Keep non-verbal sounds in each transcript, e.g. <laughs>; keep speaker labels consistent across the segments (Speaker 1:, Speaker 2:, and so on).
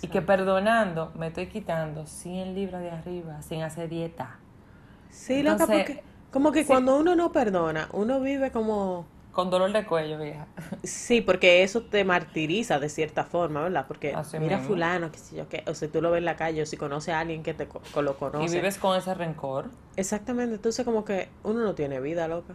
Speaker 1: Y que perdonando me estoy quitando 100 libras de arriba sin hacer dieta.
Speaker 2: Sí, loca, porque como que
Speaker 1: sí.
Speaker 2: cuando uno no perdona, uno vive como...
Speaker 1: Con dolor de cuello, vieja.
Speaker 2: Sí, porque eso te martiriza de cierta forma, ¿verdad? Porque
Speaker 1: Así
Speaker 2: mira
Speaker 1: mismo.
Speaker 2: fulano, qué sé yo qué, o si tú lo ves en la calle, o si conoces a alguien que te lo
Speaker 1: Y
Speaker 2: conoce.
Speaker 1: vives con ese rencor.
Speaker 2: Exactamente, entonces como que uno no tiene vida, loca.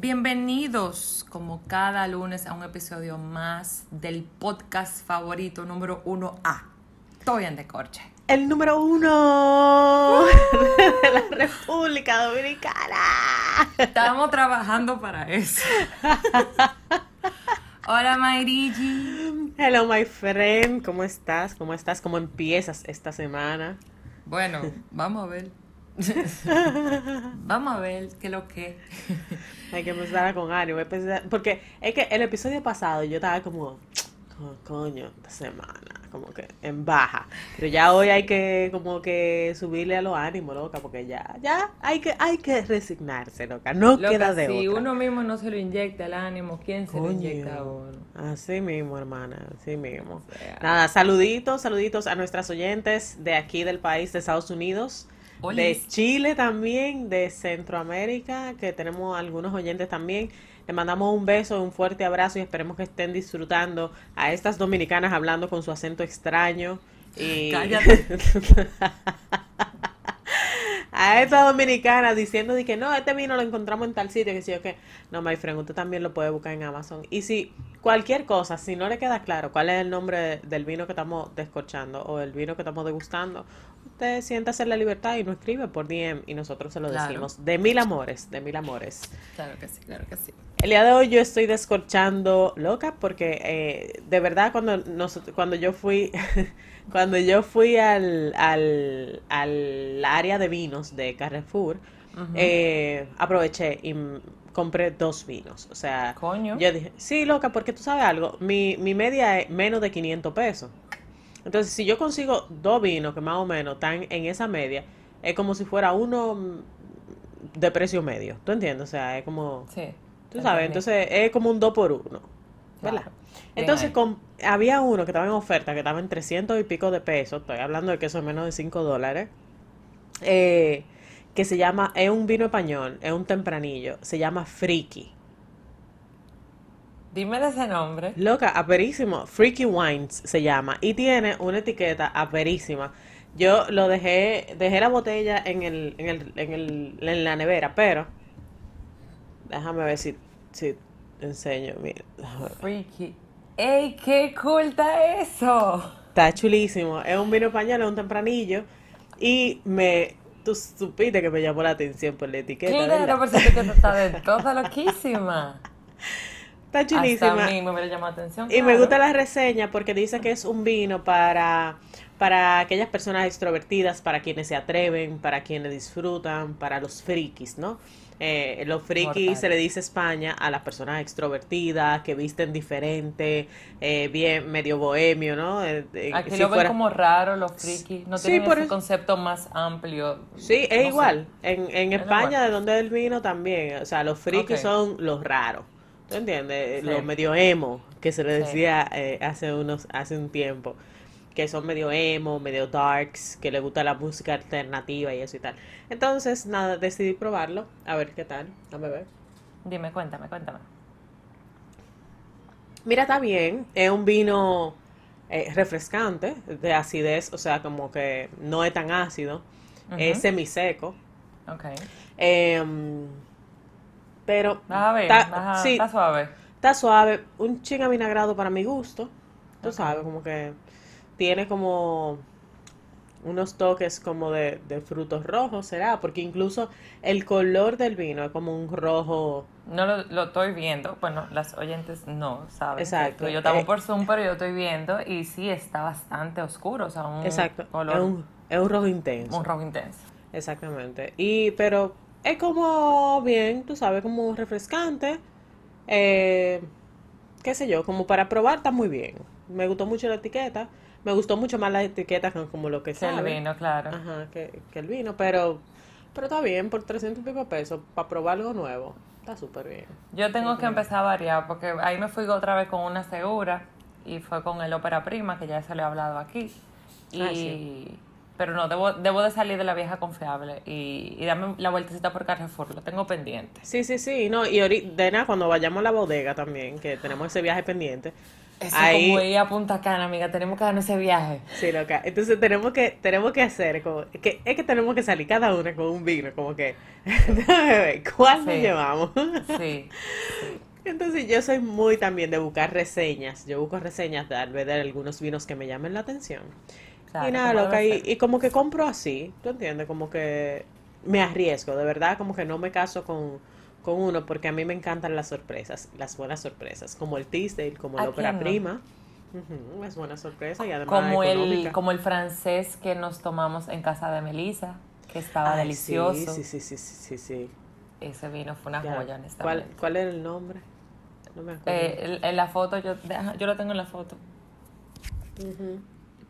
Speaker 1: Bienvenidos, como cada lunes, a un episodio más del podcast favorito número 1A. Estoy en Decorche.
Speaker 2: El número uno de la República Dominicana.
Speaker 1: Estamos trabajando para eso. Hola, Mayrigi.
Speaker 2: Hello, my friend, ¿cómo estás? ¿Cómo estás? ¿Cómo empiezas esta semana?
Speaker 1: Bueno, vamos a ver. <laughs> vamos a ver qué es lo que.
Speaker 2: Hay que empezar con ánimo, porque es que el episodio pasado yo estaba como, "Co- coño, esta semana, como que en baja, pero ya hoy hay que como que subirle a los ánimos, loca, porque ya, ya hay que, hay que resignarse, loca, no
Speaker 1: Loca,
Speaker 2: queda de
Speaker 1: si
Speaker 2: otra.
Speaker 1: uno mismo no se lo inyecta el ánimo, ¿quién se lo inyecta a uno?
Speaker 2: Así mismo, hermana, así mismo.
Speaker 1: O sea,
Speaker 2: Nada, saluditos, saluditos a nuestras oyentes de aquí del país de Estados Unidos, de. Chile también, de Centroamérica, que tenemos algunos oyentes también. Le mandamos un beso, un fuerte abrazo y esperemos que estén disfrutando a estas dominicanas hablando con su acento extraño. Y
Speaker 1: Cállate. <laughs>
Speaker 2: a estas dominicanas diciendo de que no, este vino lo encontramos en tal sitio, que sí o que no, my friend, usted también lo puede buscar en Amazon. Y si cualquier cosa, si no le queda claro cuál es el nombre del vino que estamos descorchando o el vino que estamos degustando, usted siéntase en la libertad y nos escribe por DM y nosotros se lo
Speaker 1: Claro.
Speaker 2: decimos. De mil amores, de mil amores.
Speaker 1: Claro que sí, claro que sí.
Speaker 2: El día de hoy yo estoy descorchando loca porque eh, de verdad cuando nos, cuando yo fui <laughs> cuando yo fui al, al, al área de vinos de Carrefour eh, aproveché y compré dos vinos. O sea,
Speaker 1: Coño.
Speaker 2: yo dije, sí, loca, porque tú sabes algo, mi, mi media es menos de 500 pesos. Entonces, si yo consigo dos vinos que más o menos están en esa media, es como si fuera uno mm, de precio medio. ¿Tú entiendes? O sea, es como...
Speaker 1: Sí.
Speaker 2: Tú sabes, entonces es como un 2 por 1 ¿verdad?
Speaker 1: Claro.
Speaker 2: Entonces había uno que estaba en oferta, que estaba en 300 y pico de pesos, estoy hablando de que eso es menos de 5 dólares, eh, que se llama, es un vino español, es un tempranillo, se llama Freaky.
Speaker 1: Dime de ese nombre.
Speaker 2: Loca, aperísimo, Freaky Wines se llama, y tiene una etiqueta aperísima. Yo lo dejé, dejé la botella en el, en el, en el, en la nevera, pero déjame ver si, si enseño, mira.
Speaker 1: Freaky. ¡Ey, qué está eso!
Speaker 2: Está chulísimo. Es un vino español, es un tempranillo. Y me. Tú supiste que me llamó la atención por la etiqueta.
Speaker 1: Claro, por eso que tú estás de toda loquísima. <laughs>
Speaker 2: Está
Speaker 1: Hasta a
Speaker 2: chulísima.
Speaker 1: mí me atención.
Speaker 2: Y me gusta la reseña porque dice que es un vino para, para aquellas personas extrovertidas, para quienes se atreven, para quienes disfrutan, para los frikis, ¿no? Eh, los frikis
Speaker 1: Mortal.
Speaker 2: se le dice España a las personas extrovertidas, que visten diferente, eh, bien, medio bohemio, ¿no? Eh, eh,
Speaker 1: Aquí
Speaker 2: si
Speaker 1: lo ven como raro los frikis. No
Speaker 2: Sí,
Speaker 1: tienen
Speaker 2: por
Speaker 1: ese
Speaker 2: eso.
Speaker 1: concepto más amplio.
Speaker 2: Sí, es igual. En, en
Speaker 1: Es
Speaker 2: España,
Speaker 1: igual.
Speaker 2: de donde es el vino también. O sea, los frikis son los raros. ¿Tú entiendes?
Speaker 1: Sí.
Speaker 2: Los medio emo, que se le
Speaker 1: Sí.
Speaker 2: decía eh, hace unos, hace un tiempo. Que son medio emo, medio darks, que le gusta la música alternativa y eso y tal. Entonces, nada, decidí probarlo. A ver qué tal. A ver.
Speaker 1: Dime, cuéntame, cuéntame.
Speaker 2: Mira, está bien. Es un vino eh, refrescante, de acidez, o sea, como que no es tan ácido. Es
Speaker 1: Ujú.
Speaker 2: semiseco.
Speaker 1: Ok.
Speaker 2: Em, pero Está- sí.
Speaker 1: suave.
Speaker 2: está suave, un ching avinagrado para mi gusto. Tú sabes, como que tiene como unos toques como de, de frutos rojos, ¿será? Porque incluso el color del vino es como un rojo.
Speaker 1: No lo, lo estoy viendo. Bueno, las oyentes no saben.
Speaker 2: Exacto.
Speaker 1: que yo estamos
Speaker 2: Eh,
Speaker 1: por Zoom, pero yo estoy viendo y sí está bastante oscuro. O sea, un
Speaker 2: Exacto.
Speaker 1: color,
Speaker 2: Es un, es un rojo intenso.
Speaker 1: un rojo intenso.
Speaker 2: Exactamente. Y, pero es como bien, tú sabes, como refrescante. Eh, qué sé yo, como para probar está muy bien. Me gustó mucho la etiqueta. Me gustó mucho más la etiqueta que como lo que
Speaker 1: Que el vino, claro.
Speaker 2: Ajá, que, que el vino, pero, pero está bien, por 300 y pico pesos, para probar algo nuevo. Está súper bien.
Speaker 1: Yo tengo que empezar a variar porque ahí me fui otra vez con una segura y fue con el ópera prima, que ya se lo he hablado aquí. Y,
Speaker 2: Ah, sí.
Speaker 1: Pero no, debo, debo de salir de la vieja confiable y, y darme la vueltecita por Carrefour, lo tengo pendiente.
Speaker 2: Sí, sí, sí. No, y ahorita, de nada, cuando vayamos a la bodega también, que tenemos ese viaje pendiente.
Speaker 1: Eso
Speaker 2: ahí,
Speaker 1: como ir a Punta Cana, amiga, tenemos que darnos ese viaje.
Speaker 2: Sí, loca. Entonces tenemos que, tenemos que hacer, como, que, es que tenemos que salir cada una con un vino, como que, <laughs> ¿cuál nos
Speaker 1: Sí.
Speaker 2: llevamos?
Speaker 1: Sí.
Speaker 2: Entonces yo soy muy también de buscar reseñas. Yo busco reseñas de, vez de algunos vinos que me llamen la atención.
Speaker 1: Claro,
Speaker 2: y nada, loca, y, como que compro así, ¿tú entiendes? Como que me arriesgo, de verdad, como que no me caso con, con uno, porque a mí me encantan las sorpresas, las buenas sorpresas, como el Teasdale, como el
Speaker 1: ¿A
Speaker 2: Ópera
Speaker 1: no?
Speaker 2: Prima. Ujú, es buena sorpresa y además
Speaker 1: Como el, como el francés que nos tomamos en casa de Melissa, que estaba
Speaker 2: Ay,
Speaker 1: delicioso.
Speaker 2: Sí, sí, sí, sí, sí, sí.
Speaker 1: Ese vino fue una
Speaker 2: Ya.
Speaker 1: joya,
Speaker 2: ¿Cuál,
Speaker 1: honestamente.
Speaker 2: ¿Cuál era el nombre? No me acuerdo.
Speaker 1: Eh, en- en la foto, yo, yo lo tengo en la foto.
Speaker 2: Ujú.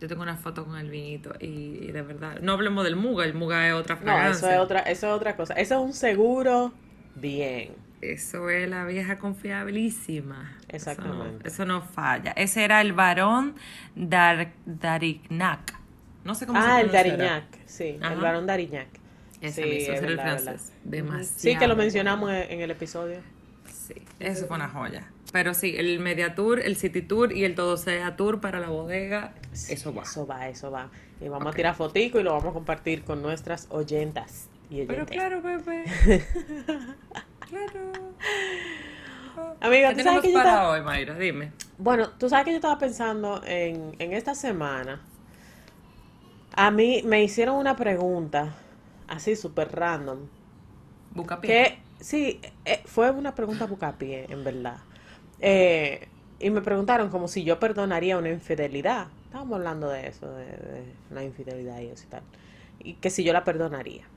Speaker 1: Yo tengo una foto con el vinito y, y de verdad, no hablemos del muga, el muga es otra
Speaker 2: No,
Speaker 1: fragancia.
Speaker 2: eso es otra, eso es otra cosa. Eso es un seguro bien.
Speaker 1: Eso es la vieja confiabilísima. Eso no-
Speaker 2: Exactamente.
Speaker 1: Eso no, falla. Ese era el varón Dar, Darignac. No sé cómo se
Speaker 2: Ah, el. Darignac, sí,
Speaker 1: Ajá.
Speaker 2: el varón Darignac.
Speaker 1: Ese
Speaker 2: Sí,
Speaker 1: mismo,
Speaker 2: es
Speaker 1: ese era el
Speaker 2: verdad,
Speaker 1: francés.
Speaker 2: verdad.
Speaker 1: Demasiado.
Speaker 2: Sí, que lo mencionamos en el episodio.
Speaker 1: Sí, eso fue una joya. Pero sí, el Media Tour, el City Tour y el Todo Sea Tour para la bodega, eso va.
Speaker 2: Eso va, eso va. Y vamos
Speaker 1: Ok.
Speaker 2: a tirar fotico y lo vamos a compartir con nuestras oyentas y
Speaker 1: Pero claro, bebé. <laughs> claro. <laughs>
Speaker 2: Amiga,
Speaker 1: ¿Qué
Speaker 2: ¿tú sabes
Speaker 1: tenemos
Speaker 2: que yo
Speaker 1: para
Speaker 2: estaba-
Speaker 1: hoy, Mayra? Dime.
Speaker 2: Bueno, tú sabes que yo estaba pensando en, en esta semana. A mí me hicieron una pregunta, así súper random.
Speaker 1: Busca
Speaker 2: Que sí, eh, fue una pregunta bucapié, en verdad. Eh, y me preguntaron como si yo perdonaría una infidelidad. Estábamos hablando de eso, de, de la infidelidad y eso y tal. Y que si yo la perdonaría.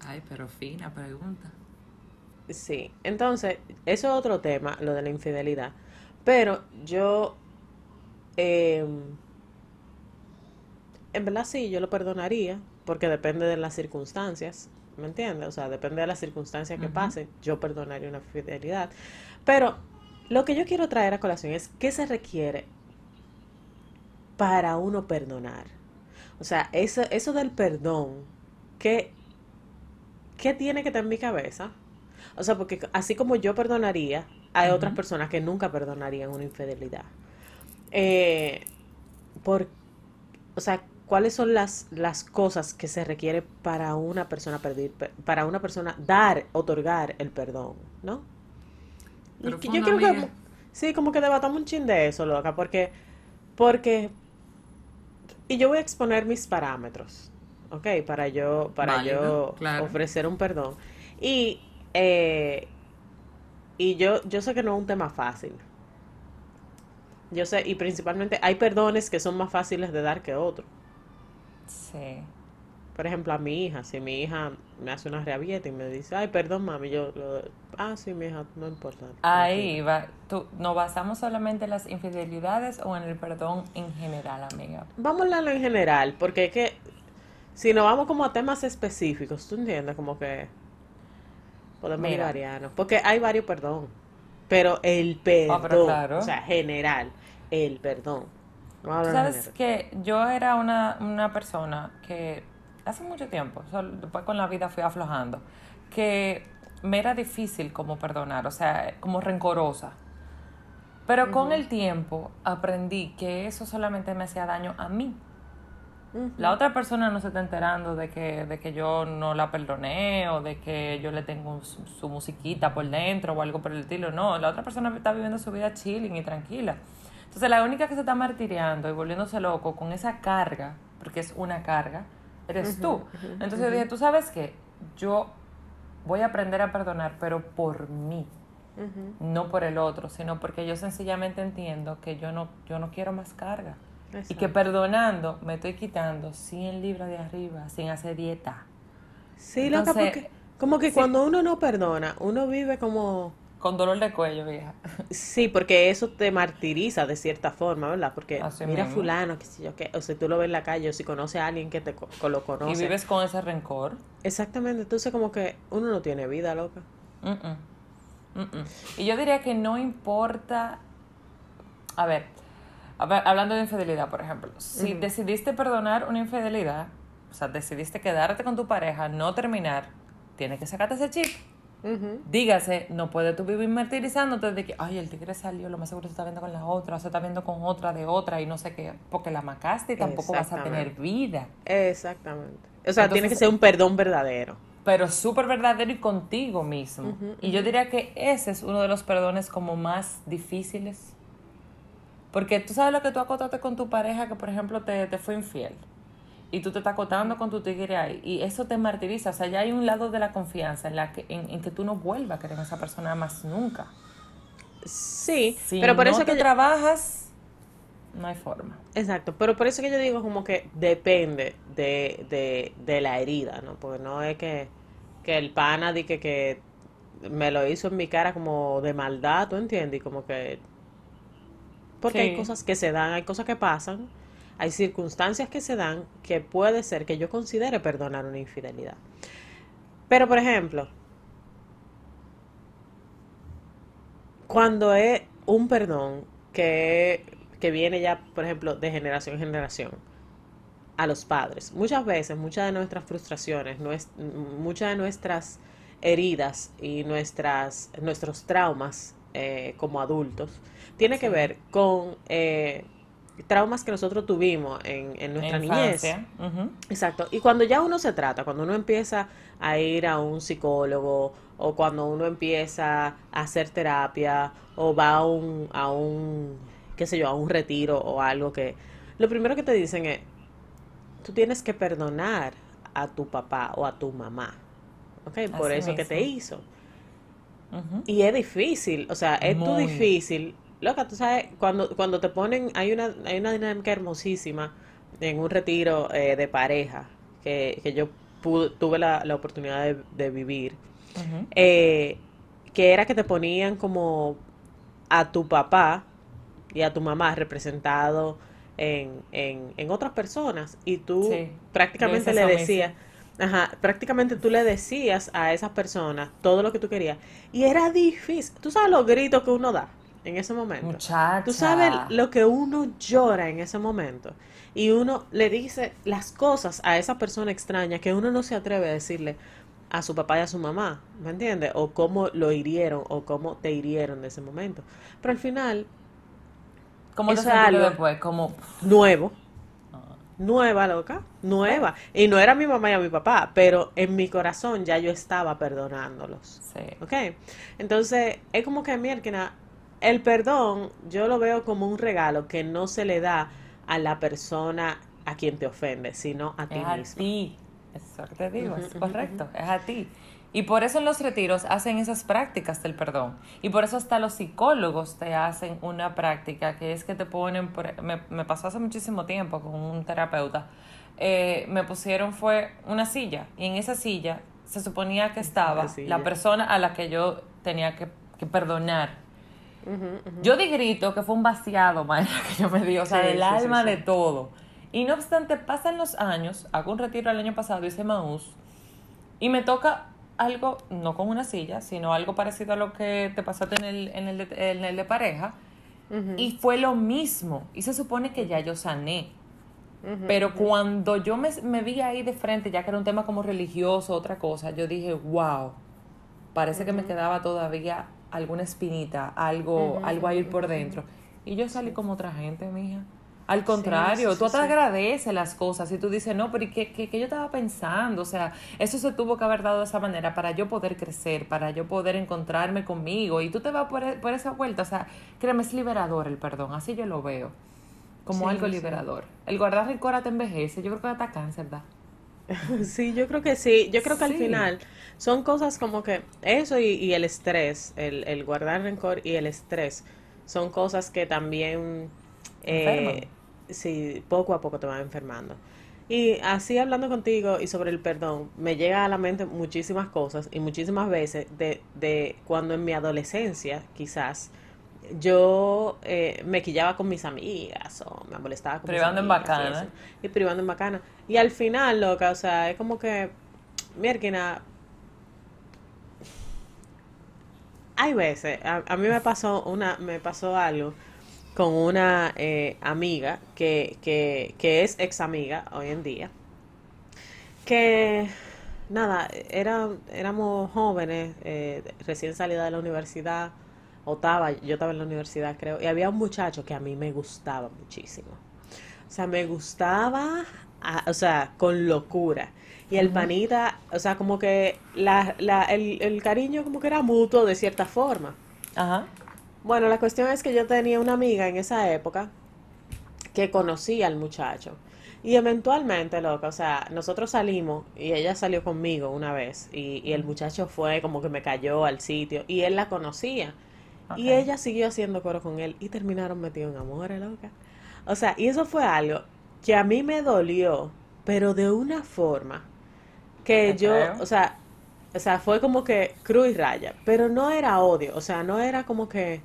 Speaker 1: Ay, pero fina pregunta.
Speaker 2: Sí, entonces, eso es otro tema, lo de la infidelidad. Pero yo, eh, en verdad sí, yo lo perdonaría, porque depende de las circunstancias, ¿me entiendes? O sea, depende de las circunstancias que
Speaker 1: Ujú.
Speaker 2: pasen, yo perdonaría una infidelidad. Pero lo que yo quiero traer a colación es qué se requiere para uno perdonar. O sea, eso, eso del perdón, ¿qué, ¿qué tiene que estar en mi cabeza? O sea, porque así como yo perdonaría, hay otras personas que nunca perdonarían una infidelidad. Eh, por, o sea, ¿cuáles son las, las cosas que se requiere para una persona pedir, para una persona dar, otorgar el perdón, ¿no? Y yo creo que, sí, como que debatamos un chin de eso, loca, porque, porque, y yo voy a exponer mis parámetros, ¿ok? Para yo, para
Speaker 1: Válido,
Speaker 2: yo
Speaker 1: claro.
Speaker 2: ofrecer un perdón. Y, eh, y yo, yo sé que no es un tema fácil. Yo sé, y principalmente hay perdones que son más fáciles de dar que otros.
Speaker 1: Sí.
Speaker 2: Por ejemplo, a mi hija, si mi hija me hace una rabieta y me dice, ay, perdón, mami, yo, lo- ah, sí, mi hija, no importa.
Speaker 1: Ahí va. ¿Tú, ¿Nos basamos solamente en las infidelidades o en el perdón en general, amiga?
Speaker 2: Vamos a hablarlo en general, porque es que si nos vamos como a temas específicos, ¿tú entiendes? Como que podemos ir
Speaker 1: Mira.
Speaker 2: variando. Porque hay varios perdón, pero el perdón,
Speaker 1: Ah, pero claro.
Speaker 2: o sea, general, el perdón.
Speaker 1: Tú sabes
Speaker 2: general.
Speaker 1: que yo era una, una persona que hace mucho tiempo, después con la vida fui aflojando, que me era difícil como perdonar, o sea, como rencorosa. Pero con el tiempo aprendí que eso solamente me hacía daño a mí. La otra persona no se está enterando de que, de que yo no la perdoné o de que yo le tengo su, su musiquita por dentro o algo por el estilo. No, la otra persona está viviendo su vida chilling y tranquila. Entonces la única que se está martiriando y volviéndose loco con esa carga, porque es una carga, eres tú. Entonces yo dije, tú sabes qué, yo voy a aprender a perdonar, pero por mí no por el otro, sino porque yo sencillamente entiendo que yo no, yo no quiero más carga. Y que perdonando me estoy quitando 100 libras de arriba sin hacer dieta.
Speaker 2: Sí, loca, porque como que
Speaker 1: sí.
Speaker 2: cuando uno no perdona, uno vive como...
Speaker 1: Con dolor de cuello, vieja.
Speaker 2: Sí, porque eso te martiriza de cierta forma, ¿verdad? Porque
Speaker 1: Así
Speaker 2: mira
Speaker 1: mismo.
Speaker 2: fulano, qué sé yo qué, o sea, tú lo ves en la calle, o si conoces a alguien que te co- lo
Speaker 1: Y
Speaker 2: conoce.
Speaker 1: vives con ese rencor.
Speaker 2: Exactamente, entonces como que uno no tiene vida, loca.
Speaker 1: Mm, mm. Y yo diría que no importa, a ver, hablando de infidelidad, por ejemplo, si decidiste perdonar una infidelidad, o sea, decidiste quedarte con tu pareja, no terminar, tienes que sacarte ese chip. Dígase, no puedes tú vivir martirizándote de que, ay, el tigre salió, lo más seguro se está viendo con la otra, se está viendo con otra de otra y no sé qué, porque la macaste y tampoco vas a tener vida.
Speaker 2: Exactamente. O sea, tiene que ser un perdón verdadero.
Speaker 1: Pero súper verdadero y contigo mismo. y yo diría que ese es uno de los perdones como más difíciles. Porque tú sabes lo que tú acotaste con tu pareja que, por ejemplo, te, te fue infiel y tú te estás acotando con tu tigre ahí y eso te martiriza. O sea, ya hay un lado de la confianza en, la que, en, que tú no vuelvas a querer a esa persona más nunca.
Speaker 2: Sí,
Speaker 1: pero por eso que trabajas, no hay forma.
Speaker 2: Exacto, pero por eso que yo digo como que depende de, de, de la herida, ¿no? Porque no es que, que el pana di que, que me lo hizo en mi cara como de maldad, ¿tú entiendes? Y como que... Porque hay cosas que se dan, hay cosas que pasan hay circunstancias que se dan que puede ser que yo considere perdonar una infidelidad. Pero, por ejemplo, cuando es un perdón que, que viene ya, por ejemplo, de generación en generación, a los padres. Muchas veces, muchas de nuestras frustraciones, muchas de nuestras heridas y nuestras, nuestros traumas eh, como adultos, tiene que ver con eh, traumas que nosotros tuvimos en, en nuestra niñez. Exacto. Y cuando ya uno se trata, cuando uno empieza a ir a un psicólogo o cuando uno empieza a hacer terapia o va a un, a un, qué sé yo, a un retiro o algo que, lo primero que te dicen es, tú tienes que perdonar a tu papá o a tu mamá, ¿ok? Por eso que te hizo. Y es difícil, o sea, es tú difícil loca, tú sabes, cuando, cuando te ponen, hay una, hay una dinámica hermosísima en un retiro eh, de pareja que, que yo tuve la, la oportunidad de, vivir, eh, que era que te ponían como a tu papá y a tu mamá representado en, en, en otras personas y tú prácticamente le decías, ajá, prácticamente tú le decías a esas personas todo lo que tú querías. Y era difícil, tú sabes los gritos que uno da en ese momento.
Speaker 1: Muchacha.
Speaker 2: Tú sabes lo que uno llora en ese momento. Y uno le dice las cosas a esa persona extraña que uno no se atreve a decirle a su papá y a su mamá, ¿me entiendes? O cómo lo hirieron o cómo te hirieron en ese momento. Pero al final...
Speaker 1: ¿Cómo te algo después? Como...
Speaker 2: Nuevo. Ah. Nueva, loca. Nueva. Y no era mi mamá y a mi papá, pero en mi corazón ya yo estaba perdonándolos.
Speaker 1: Sí.
Speaker 2: ¿Ok? Entonces, es como que, mierda, el perdón yo lo veo como un regalo que no se le da a la persona a quien te ofende, sino a ti
Speaker 1: es A ti. Eso te digo, es correcto, es a ti. Y por eso en los retiros hacen esas prácticas del perdón. Y por eso hasta los psicólogos te hacen una práctica que es que te ponen, me, pasó hace muchísimo tiempo con un terapeuta, eh, me pusieron fue una silla y en esa silla se suponía que estaba la persona a la que yo tenía que, que perdonar yo di grito que fue un vaciado, maestra, que yo me di, o sea, del alma de todo. Y no obstante, pasan los años, hago un retiro el año pasado, hice Maús, y me toca algo, no con una silla, sino algo parecido a lo que te pasaste en el, en el, de, en el de pareja, y fue lo mismo. Y se supone que ya yo sané. Pero cuando yo me, me, vi ahí de frente, ya que era un tema como religioso, otra cosa, yo dije, wow, parece que me quedaba todavía alguna espinita, algo, algo a ir por dentro. Y yo salí como otra gente, mija. Al contrario, tú te agradeces las cosas y tú dices, no, pero ¿qué, qué, yo estaba pensando? O sea, eso se tuvo que haber dado de esa manera para yo poder crecer, para yo poder encontrarme conmigo. Y tú te vas por, e, por esa vuelta. O sea, créeme, es liberador el perdón. Así yo lo veo. Como algo liberador. El guardar rencor te envejece. Yo creo que hasta cáncer da. <laughs>
Speaker 2: Sí, yo creo que sí. Yo creo que al final son cosas como que eso y, el estrés, el, el, guardar rencor y el estrés, son cosas que también, eh, sí, poco a poco te van enfermando. Y así hablando contigo y sobre el perdón, me llega a la mente muchísimas cosas y muchísimas veces de, de cuando en mi adolescencia, quizás, yo eh, me quillaba con mis amigas o me molestaba con
Speaker 1: privando
Speaker 2: en
Speaker 1: bacana.
Speaker 2: y, privando en bacana. Y al final loca o sea es como que mierda hay veces, a, a mí me pasó una, me pasó algo con una eh, amiga que, que, que es ex amiga hoy en día, que nada, era, éramos jóvenes, eh, recién salida de la universidad, o estaba, yo estaba en la universidad creo, y había un muchacho que a mí me gustaba muchísimo. O sea, me gustaba, o sea, con locura. Y el panita, o sea, como que la, la, el, el cariño como que era mutuo de cierta forma.
Speaker 1: Ajá.
Speaker 2: Bueno, la cuestión es que yo tenía una amiga en esa época que conocía al muchacho. Y eventualmente, loca, o sea, nosotros salimos y ella salió conmigo una vez y, y el muchacho fue como que me cayó al sitio y él la conocía. Y ella siguió haciendo coro con él y terminaron metidos en amores, loca. O sea, y eso fue algo que a mí me dolió, pero de una forma que yo, o sea, o sea, fue como que cruz y raya, pero no era odio, o sea, no era como que,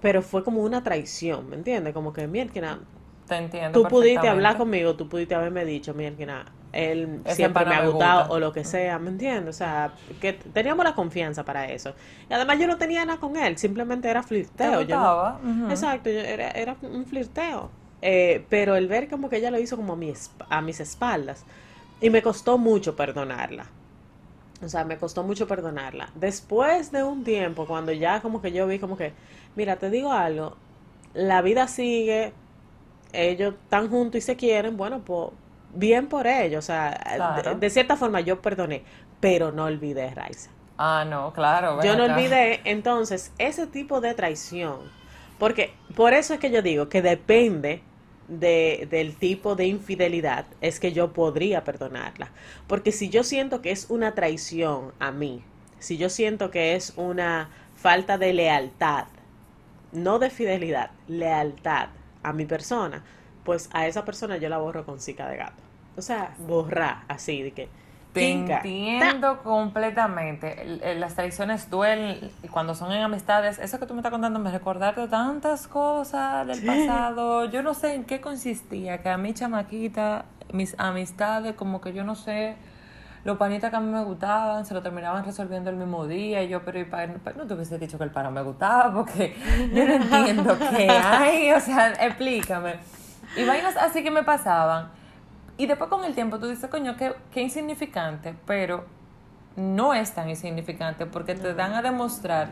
Speaker 2: pero fue como una traición, ¿me entiendes? Como que, mierda,
Speaker 1: Te entiendo
Speaker 2: tú pudiste hablar conmigo, tú pudiste haberme dicho, mierda, él
Speaker 1: Ese
Speaker 2: siempre me ha gustado
Speaker 1: gusta.
Speaker 2: o lo que sea, ¿me entiendes? O sea, que teníamos la confianza para eso. Y además yo no tenía nada con él, simplemente era
Speaker 1: ¿Te
Speaker 2: flirteo. Yo no-?
Speaker 1: Ujú.
Speaker 2: Exacto, yo- era, era un flirteo. Eh, pero el ver como que ella lo hizo como a, mi a mis espaldas. Y me costó mucho perdonarla. O sea, me costó mucho perdonarla. Después de un tiempo, cuando ya como que yo vi como que, mira, te digo algo, la vida sigue, ellos están juntos y se quieren, bueno, pues bien por ellos. O sea,
Speaker 1: Claro.
Speaker 2: de, de cierta forma yo perdoné, pero no olvidé, Raiza.
Speaker 1: Ah, no, claro.
Speaker 2: Yo no olvidé entonces ese tipo de traición, porque por eso es que yo digo que depende de, del tipo de infidelidad, es que yo podría perdonarla. Porque si yo siento que es una traición a mí, si yo siento que es una falta de lealtad, no de fidelidad, lealtad a mi persona, pues a esa persona yo la borro con cica de gato. O sea, borrar así, de que...
Speaker 1: Te entiendo completamente. Las traiciones duelen y cuando son en amistades. Eso que tú me estás contando me recordaste tantas cosas del pasado. Yo no sé en qué consistía. Que a mi chamaquita, mis amistades, como que yo no sé, los panitas que a mí me gustaban, se lo terminaban resolviendo el mismo día. Y yo, pero, y pa- pa- no te hubiese dicho que el pana me gustaba porque yo no <laughs> entiendo qué hay. O sea, explícame. Y vainas así que me pasaban. Y después con el tiempo tú dices, coño, qué, qué insignificante, pero no es tan insignificante porque te dan a demostrar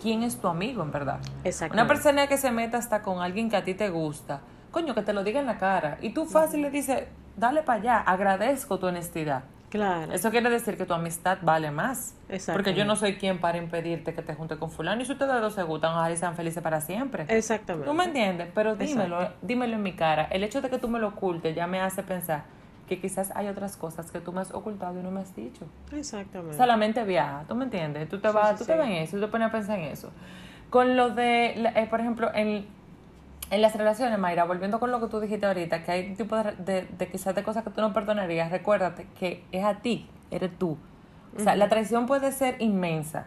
Speaker 1: quién es tu amigo, en verdad. Una
Speaker 2: Exactamente.
Speaker 1: persona que se meta hasta con alguien que a ti te gusta, coño, que te lo diga en la cara. Y tú fácil le dices, dale para allá, agradezco tu honestidad.
Speaker 2: Claro.
Speaker 1: Eso quiere decir que tu amistad vale más. Porque
Speaker 2: Exactamente.
Speaker 1: yo no soy quien para impedirte que te junte con fulano. Y si ustedes dos se gustan, ojalá y sean felices para siempre.
Speaker 2: Exactamente.
Speaker 1: ¿Tú me entiendes? Pero dímelo,
Speaker 2: Exacto.
Speaker 1: dímelo en mi cara. El hecho de que tú me lo ocultes ya me hace pensar que quizás hay otras cosas que tú me has ocultado y no me has dicho.
Speaker 2: Exactamente.
Speaker 1: Solamente viaja, ¿tú me entiendes? Tú te vas,
Speaker 2: sí,
Speaker 1: tú
Speaker 2: sí.
Speaker 1: te ves en eso, tú te pones a pensar en eso. Con lo de, eh, por ejemplo, en, en las relaciones, Mayra, volviendo con lo que tú dijiste ahorita, que hay un tipo de, de, de quizás de cosas que tú no perdonarías, recuérdate que es a ti, eres tú. O sea, la traición puede ser inmensa.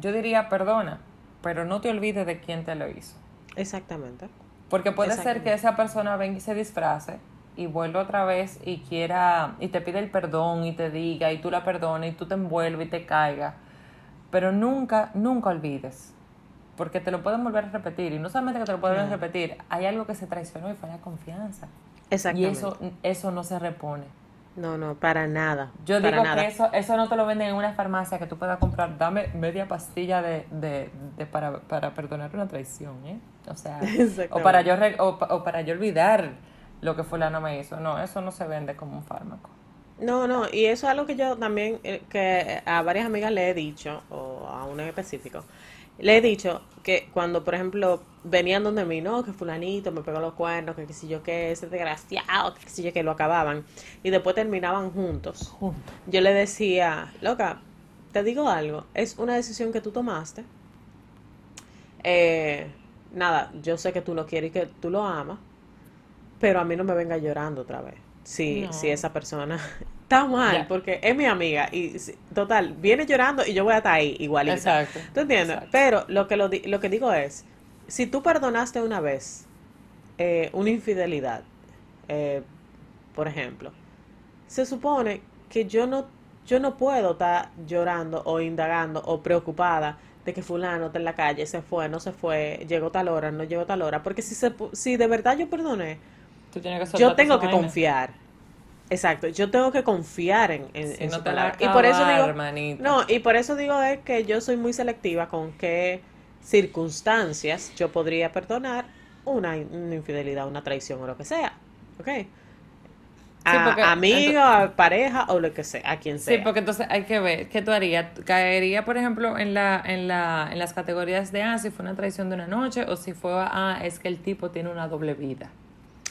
Speaker 1: Yo diría, perdona, pero no te olvides de quién te lo hizo.
Speaker 2: Exactamente.
Speaker 1: Porque puede ser que esa persona venga y se disfrace y vuelva otra vez y quiera y te pide el perdón y te diga y tú la perdones y tú te envuelves y te caigas. Pero nunca, nunca olvides. Porque te lo pueden volver a repetir. Y no solamente que te lo pueden repetir, hay algo que se traicionó y fue la confianza. Y
Speaker 2: Exactamente.
Speaker 1: eso, eso no se repone.
Speaker 2: No, no, para nada.
Speaker 1: Yo
Speaker 2: para
Speaker 1: digo
Speaker 2: nada.
Speaker 1: que eso, eso no te lo venden en una farmacia que tú puedas comprar. Dame media pastilla de, de, de para, para perdonar una traición, ¿eh? O sea, <laughs> o para yo re- o, o para yo olvidar lo que fulano me hizo. No, eso no se vende como un fármaco.
Speaker 2: No, no, y eso es algo que yo también, eh, que a varias amigas le he dicho, o a una en específico, le he dicho que cuando, por ejemplo, venían donde mí, no, que fulanito me pegó los cuernos, que qué sé yo qué, ese desgraciado, que qué sé yo que lo acababan, y después terminaban juntos.
Speaker 1: Juntos.
Speaker 2: Yo le decía, loca, te digo algo, es una decisión que tú tomaste. Eh, nada, yo sé que tú lo quieres y que tú lo amas, pero a mí no me venga llorando otra vez. Si,
Speaker 1: No.
Speaker 2: si esa persona está mal, porque es mi amiga y total, viene llorando y yo voy a estar ahí igualita.
Speaker 1: Exacto.
Speaker 2: ¿Tú entiendes?
Speaker 1: Exacto.
Speaker 2: Pero lo que, lo, lo que digo es, si tú perdonaste una vez eh, una infidelidad, eh, por ejemplo, se supone que yo no, yo no puedo estar llorando o indagando o preocupada de que fulano está en la calle, se fue, no se fue, llegó tal hora, no llegó tal hora, porque si se si de verdad yo perdoné,
Speaker 1: Tú que
Speaker 2: yo tengo que
Speaker 1: vaina.
Speaker 2: confiar. Exacto, yo tengo que confiar en, en,
Speaker 1: Si
Speaker 2: en
Speaker 1: no
Speaker 2: su palabra. Y por eso digo,
Speaker 1: hermanita.
Speaker 2: no, y por eso digo es que yo soy muy selectiva con qué circunstancias yo podría perdonar una, una infidelidad, una traición o lo que sea. ¿Ok? A,
Speaker 1: porque-
Speaker 2: amigo, a pareja o lo que sea, a quien sea.
Speaker 1: Sí, porque entonces hay que ver qué tú harías. ¿Caería, por ejemplo, en la, en la, en las categorías de ah, si fue una traición de una noche o si fue ah, es que el tipo tiene una doble vida?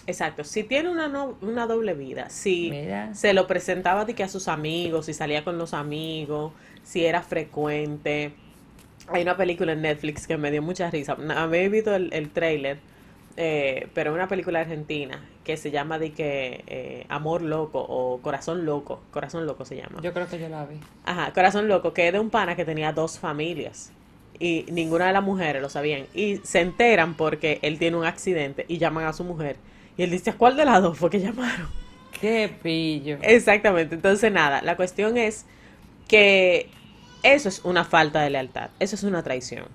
Speaker 2: Exacto, si tiene una, no- una doble vida, si
Speaker 1: Mira.
Speaker 2: se lo presentaba de que a sus amigos, si salía con los amigos, si era frecuente. Hay una película en Netflix que me dio mucha risa. Había visto el, el trailer, eh, pero una película argentina que se llama de que eh, Amor Loco o Corazón Loco. Corazón Loco se llama.
Speaker 1: Yo creo que yo la vi.
Speaker 2: Ajá, Corazón Loco, que es de un pana que tenía dos familias. Y ninguna de las mujeres lo sabían. Y se enteran porque él tiene un accidente y llaman a su mujer. Y él dice, ¿a cuál de las dos fue que llamaron?
Speaker 1: Qué pillo.
Speaker 2: Exactamente. Entonces, nada, la cuestión es que eso es una falta de lealtad. Eso es una traición.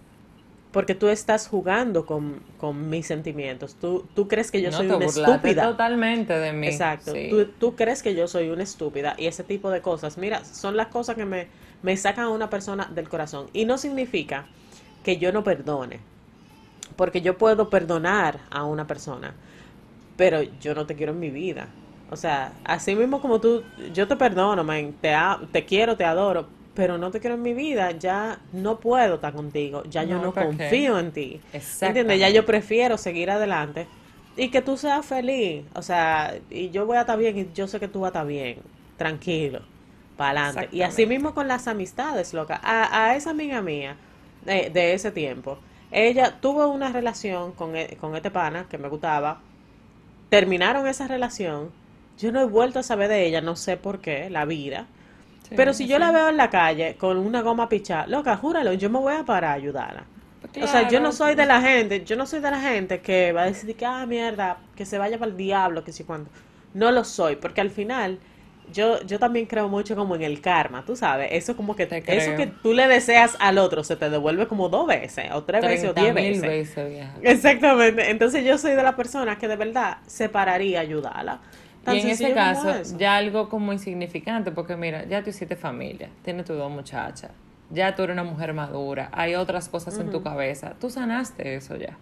Speaker 2: Porque tú estás jugando con, con mis sentimientos. Tú, tú crees que yo
Speaker 1: No,
Speaker 2: soy
Speaker 1: te
Speaker 2: una estúpida.
Speaker 1: totalmente de mí.
Speaker 2: Exacto.
Speaker 1: Sí.
Speaker 2: Tú, tú crees que yo soy una estúpida y ese tipo de cosas, mira, son las cosas que me, me sacan a una persona del corazón. Y no significa que yo no perdone, porque yo puedo perdonar a una persona, pero yo no te quiero en mi vida. O sea, así mismo como tú, yo te perdono, man, te, te quiero, te adoro, pero no te quiero en mi vida, ya no puedo estar contigo, ya yo
Speaker 1: No,
Speaker 2: confío en ti. ¿Entiendes? Ya yo prefiero seguir adelante y que tú seas feliz. O sea, y yo voy a estar bien y yo sé que tú vas a estar bien. Tranquilo. Para adelante. Y así mismo con las amistades, loca. A, a esa amiga mía de, de ese tiempo, ella tuvo una relación con, e- con este pana que me gustaba. Terminaron esa relación. Yo no he vuelto a saber de ella, no sé por qué, la vida.
Speaker 1: Sí,
Speaker 2: Pero si yo la veo en la calle con una goma pichada, loca, júralo, yo me voy a parar a ayudarla. O sea, yo no soy de la gente, yo no soy de la gente que va a decir que, ah, mierda, que se vaya para el diablo, que si cuando. No lo soy, porque al final yo, yo también creo mucho como en el karma, tú sabes, eso como que
Speaker 1: Te
Speaker 2: eso
Speaker 1: creo.
Speaker 2: que tú le deseas al otro se te devuelve como dos veces, o tres veces, o
Speaker 1: 30
Speaker 2: diez veces.
Speaker 1: veces, vieja.
Speaker 2: Exactamente, entonces yo soy de la persona que de verdad se pararía a ayudarla. Tan
Speaker 1: Y en ese caso, ya algo como insignificante, porque mira, ya tú hiciste familia, tienes tus dos muchachas, ya tú eres una mujer madura, hay otras cosas en tu cabeza, tú sanaste eso ya.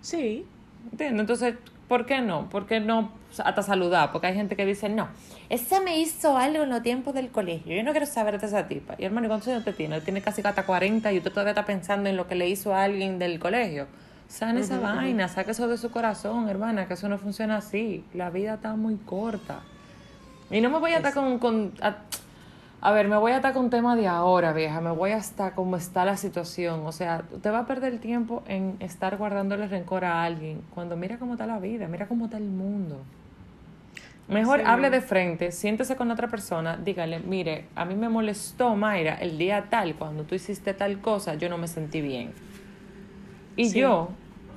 Speaker 2: Sí,
Speaker 1: ¿Entiendes? Entonces, ¿por qué no? ¿Por qué no hasta saludar? Porque hay gente que dice, no, esa me hizo algo en los tiempos del colegio, yo no quiero saber de esa tipa. Y hermano, ¿y ¿cuántos años te tiene? Tiene casi hasta 40 y usted todavía está pensando en lo que le hizo a alguien del colegio. Sana esa vaina, saque eso de su corazón, hermana, que eso no funciona así. La vida está muy corta. Y no me voy a estar con... con a, a ver, me voy a estar con tema de ahora, vieja. Me voy hasta cómo está la situación. O sea, te va a perder el tiempo en estar guardándole rencor a alguien. Cuando mira cómo está la vida, mira cómo está el mundo. Mejor
Speaker 2: Sí,
Speaker 1: hable de frente, siéntese con otra persona, dígale, mire, a mí me molestó, Mayra, el día tal, cuando tú hiciste tal cosa, yo no me sentí bien. Y
Speaker 2: Sí.
Speaker 1: yo,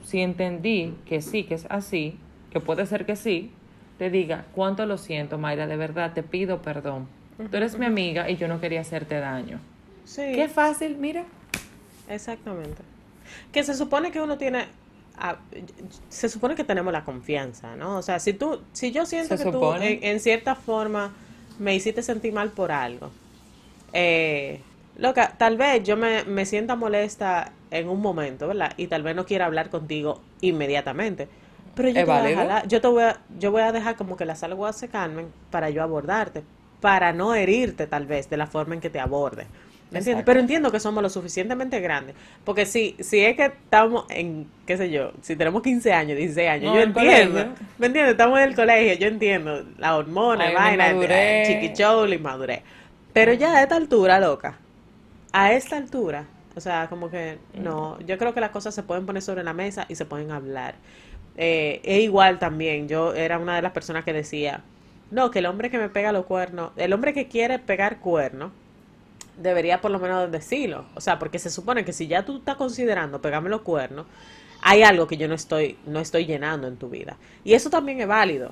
Speaker 1: si entendí que sí, que es así, que puede ser que sí, te diga, cuánto lo siento, Mayra, de verdad, te pido perdón. Tú eres mi amiga y yo no quería hacerte daño.
Speaker 2: sí.
Speaker 1: Qué fácil, mira.
Speaker 2: Exactamente. Que se supone que uno tiene, ah, se supone que tenemos la confianza, ¿no? O sea, si tú, si yo siento
Speaker 1: Se
Speaker 2: que
Speaker 1: supone.
Speaker 2: tú en, en cierta forma me hiciste sentir mal por algo, eh, loca, tal vez yo me, me sienta molesta en un momento, ¿verdad? Y tal vez no quiera hablar contigo inmediatamente. Pero yo
Speaker 1: ¿Es
Speaker 2: te, voy a jalar- yo te voy a, yo voy a dejar como que las aguas se calmen para yo abordarte, para no herirte tal vez de la forma en que te aborde. ¿Me entiendes? Pero entiendo que somos lo suficientemente grandes. Porque si, si es que estamos en, qué sé yo, si tenemos 15 años, 16 años,
Speaker 1: No,
Speaker 2: yo
Speaker 1: en
Speaker 2: entiendo.
Speaker 1: colegio.
Speaker 2: ¿Me entiendes? Estamos en el colegio, yo entiendo. La hormona, vaina, chiquichol y madurez. Pero ya a esta altura, loca, a esta altura, o sea, como que no, yo creo que las cosas se pueden poner sobre la mesa y se pueden hablar. Eh, e igual también, yo era una de las personas que decía, no, que el hombre que me pega los cuernos, el hombre que quiere pegar cuernos, debería por lo menos decirlo. O sea, porque se supone que si ya tú estás considerando pegarme los cuernos, hay algo que yo no estoy, no estoy llenando en tu vida. Y eso también es válido.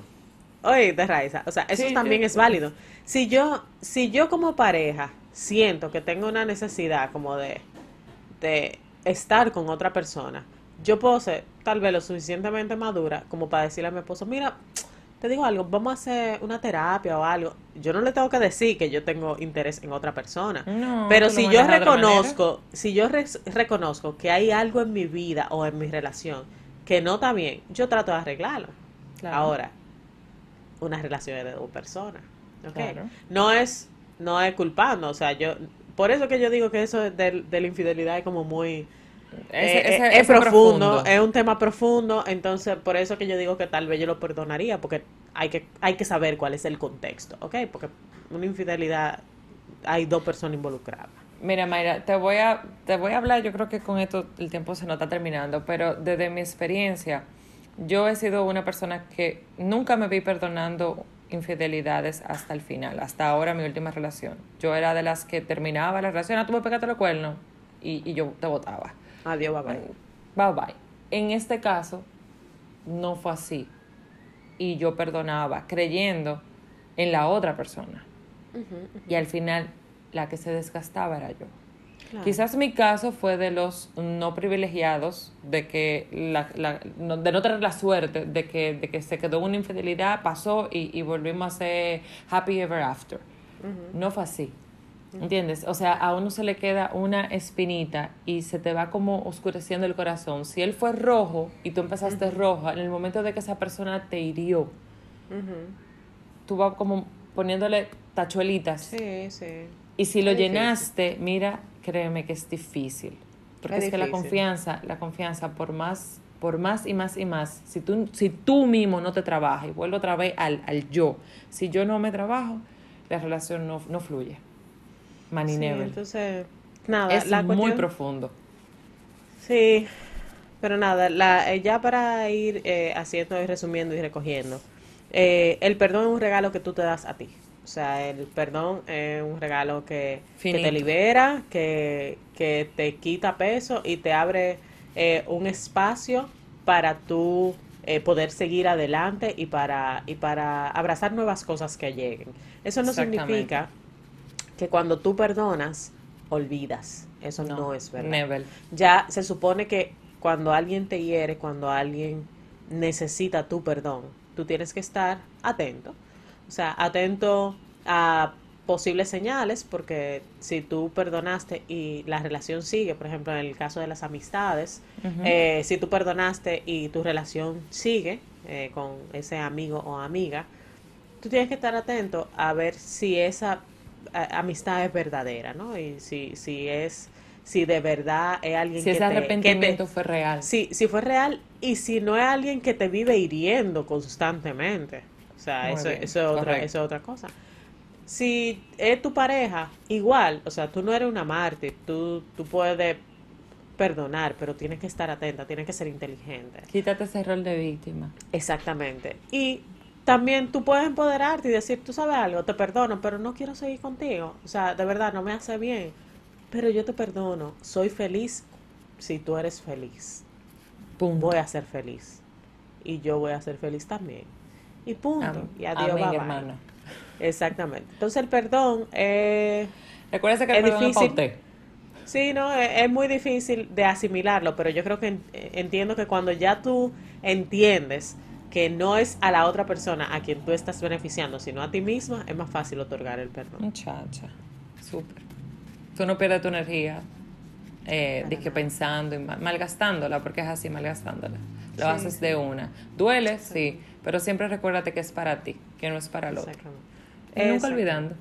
Speaker 2: Oye, de Raiza, o sea, eso
Speaker 1: Sí,
Speaker 2: también
Speaker 1: yo-
Speaker 2: es válido. Si yo, si yo como pareja siento que tengo una necesidad como de, de estar con otra persona, yo puedo ser tal vez lo suficientemente madura como para decirle a mi esposo, mira, te digo algo, vamos a hacer una terapia o algo. Yo no le tengo que decir que yo tengo interés en otra persona. pero si yo reconozco, si yo reconozco que hay algo en mi vida o en mi relación que no está bien, yo trato de arreglarlo. Ahora, una relación de dos personas. No es no es culpando, o sea, yo por eso que yo digo que eso de, de la infidelidad es como muy eh, es, profundo, es un tema profundo, entonces por eso que yo digo que tal vez yo lo perdonaría, porque hay que, hay que saber cuál es el contexto, ¿ok? Porque una infidelidad hay dos personas involucradas.
Speaker 1: Mira, Mayra, te voy a, te voy a hablar, yo creo que con esto el tiempo se nos está terminando, pero desde mi experiencia, yo he sido una persona que nunca me vi perdonando infidelidades hasta el final, hasta ahora mi última relación. Yo era de las que terminaba la relación, ah, tú me pegaste los cuernos y, y yo te votaba.
Speaker 2: Adiós, bye bye.
Speaker 1: Bye bye. En este caso, no fue así. Y yo perdonaba creyendo en la otra persona. Y al final, la que se desgastaba era yo. Quizás mi caso fue de los no privilegiados, de que la, de no tener la suerte de que, de que se quedó una infidelidad, pasó y, volvimos a ser happy ever after. No fue así. ¿Entiendes? O sea, a uno se le queda una espinita y se te va como oscureciendo el corazón. Si él fue rojo y tú empezaste roja, en el momento de que esa persona te hirió, tú vas como poniéndole tachuelitas.
Speaker 2: Sí, sí.
Speaker 1: Y si lo llenaste, mira, créeme que es difícil. Porque es, que la confianza, la confianza, por más, por más y más y más, si tú, si tú mismo no te trabajas, y vuelvo otra vez al, al yo, si yo no me trabajo, la relación no, no fluye. Money sí,
Speaker 2: Entonces, nada,
Speaker 1: es muy profundo.
Speaker 2: Sí, pero nada, la, eh, ya para ir eh, haciendo y resumiendo y recogiendo, eh, el perdón es un regalo que tú te das a ti. O sea, el perdón es un regalo que, te libera, que, que, te quita peso y te abre un espacio para tú poder seguir adelante y para, y para abrazar nuevas cosas que lleguen. Eso no significa que cuando tú perdonas, olvidas. Eso no, es verdad. Ya se supone que cuando alguien te hiere, cuando alguien necesita tu perdón, tú tienes que estar atento. O sea, atento a posibles señales, porque si tú perdonaste y la relación sigue, por ejemplo, en el caso de las amistades, eh, si tú perdonaste y tu relación sigue eh, con ese amigo o amiga, tú tienes que estar atento a ver si esa amistad es verdadera, ¿no? Y si, si es, si de verdad es alguien
Speaker 1: si que ese arrepentimiento fue real.
Speaker 2: Si, si fue real y si no es alguien que te vive hiriendo constantemente. O sea, eso, eso, es otra, eso es otra cosa. Si es tu pareja, igual, o sea, tú no eres una mártir, tú, tú puedes perdonar, pero tienes que estar atenta, tienes que ser inteligente.
Speaker 1: Quítate ese rol de víctima.
Speaker 2: Exactamente. Y también tú puedes empoderarte y decir, tú sabes algo, te perdono, pero no quiero seguir contigo. O sea, de verdad, no me hace bien. Pero yo te perdono, soy feliz si tú eres feliz. Voy a ser feliz. Y yo voy a ser feliz también. Y punto. y adiós, hermano. Exactamente. Entonces el perdón eh,
Speaker 1: Recuerda que el es difícil.
Speaker 2: Sí, no, es, es, muy difícil de asimilarlo, pero yo creo que entiendo que cuando ya tú entiendes que no es a la otra persona a quien tú estás beneficiando, sino a ti misma, es más fácil otorgar el perdón.
Speaker 1: Muchacha, súper. Tú no pierdes tu energía eh, que pensando y malgastándola, porque es así, malgastándola. Lo haces de una. Duele, sí, pero siempre recuérdate que es para ti, que no es para el otro. Y nunca olvidando.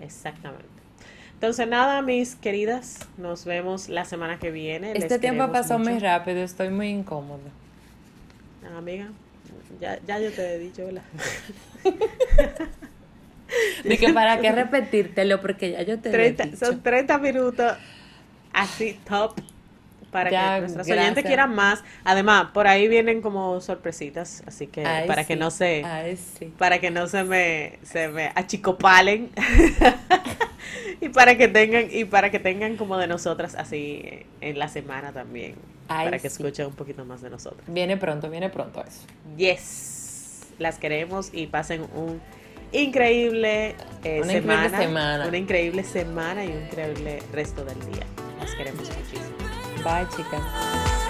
Speaker 2: Exactamente. Entonces, nada, mis queridas, nos vemos la semana que viene.
Speaker 1: Este tiempo pasó muy rápido, estoy muy incómoda.
Speaker 2: Amiga, ya, ya yo te he dicho, ¿verdad?
Speaker 1: De que para qué repetírtelo, porque ya yo te he dicho.
Speaker 2: Son 30 minutos así, top, para que nuestros oyentes quieran más. Además, por ahí vienen como sorpresitas, así que para que no se, para que no se me, se me achicopalen <laughs> y para que tengan y para que tengan como de nosotras así en la semana también para que escuchen un poquito más de nosotros.
Speaker 1: Viene pronto, viene pronto eso.
Speaker 2: Yes. Las queremos y pasen un increíble, eh,
Speaker 1: una increíble semana.
Speaker 2: Una increíble semana y un increíble resto del día. Las queremos muchísimo.
Speaker 1: Bye, chicas.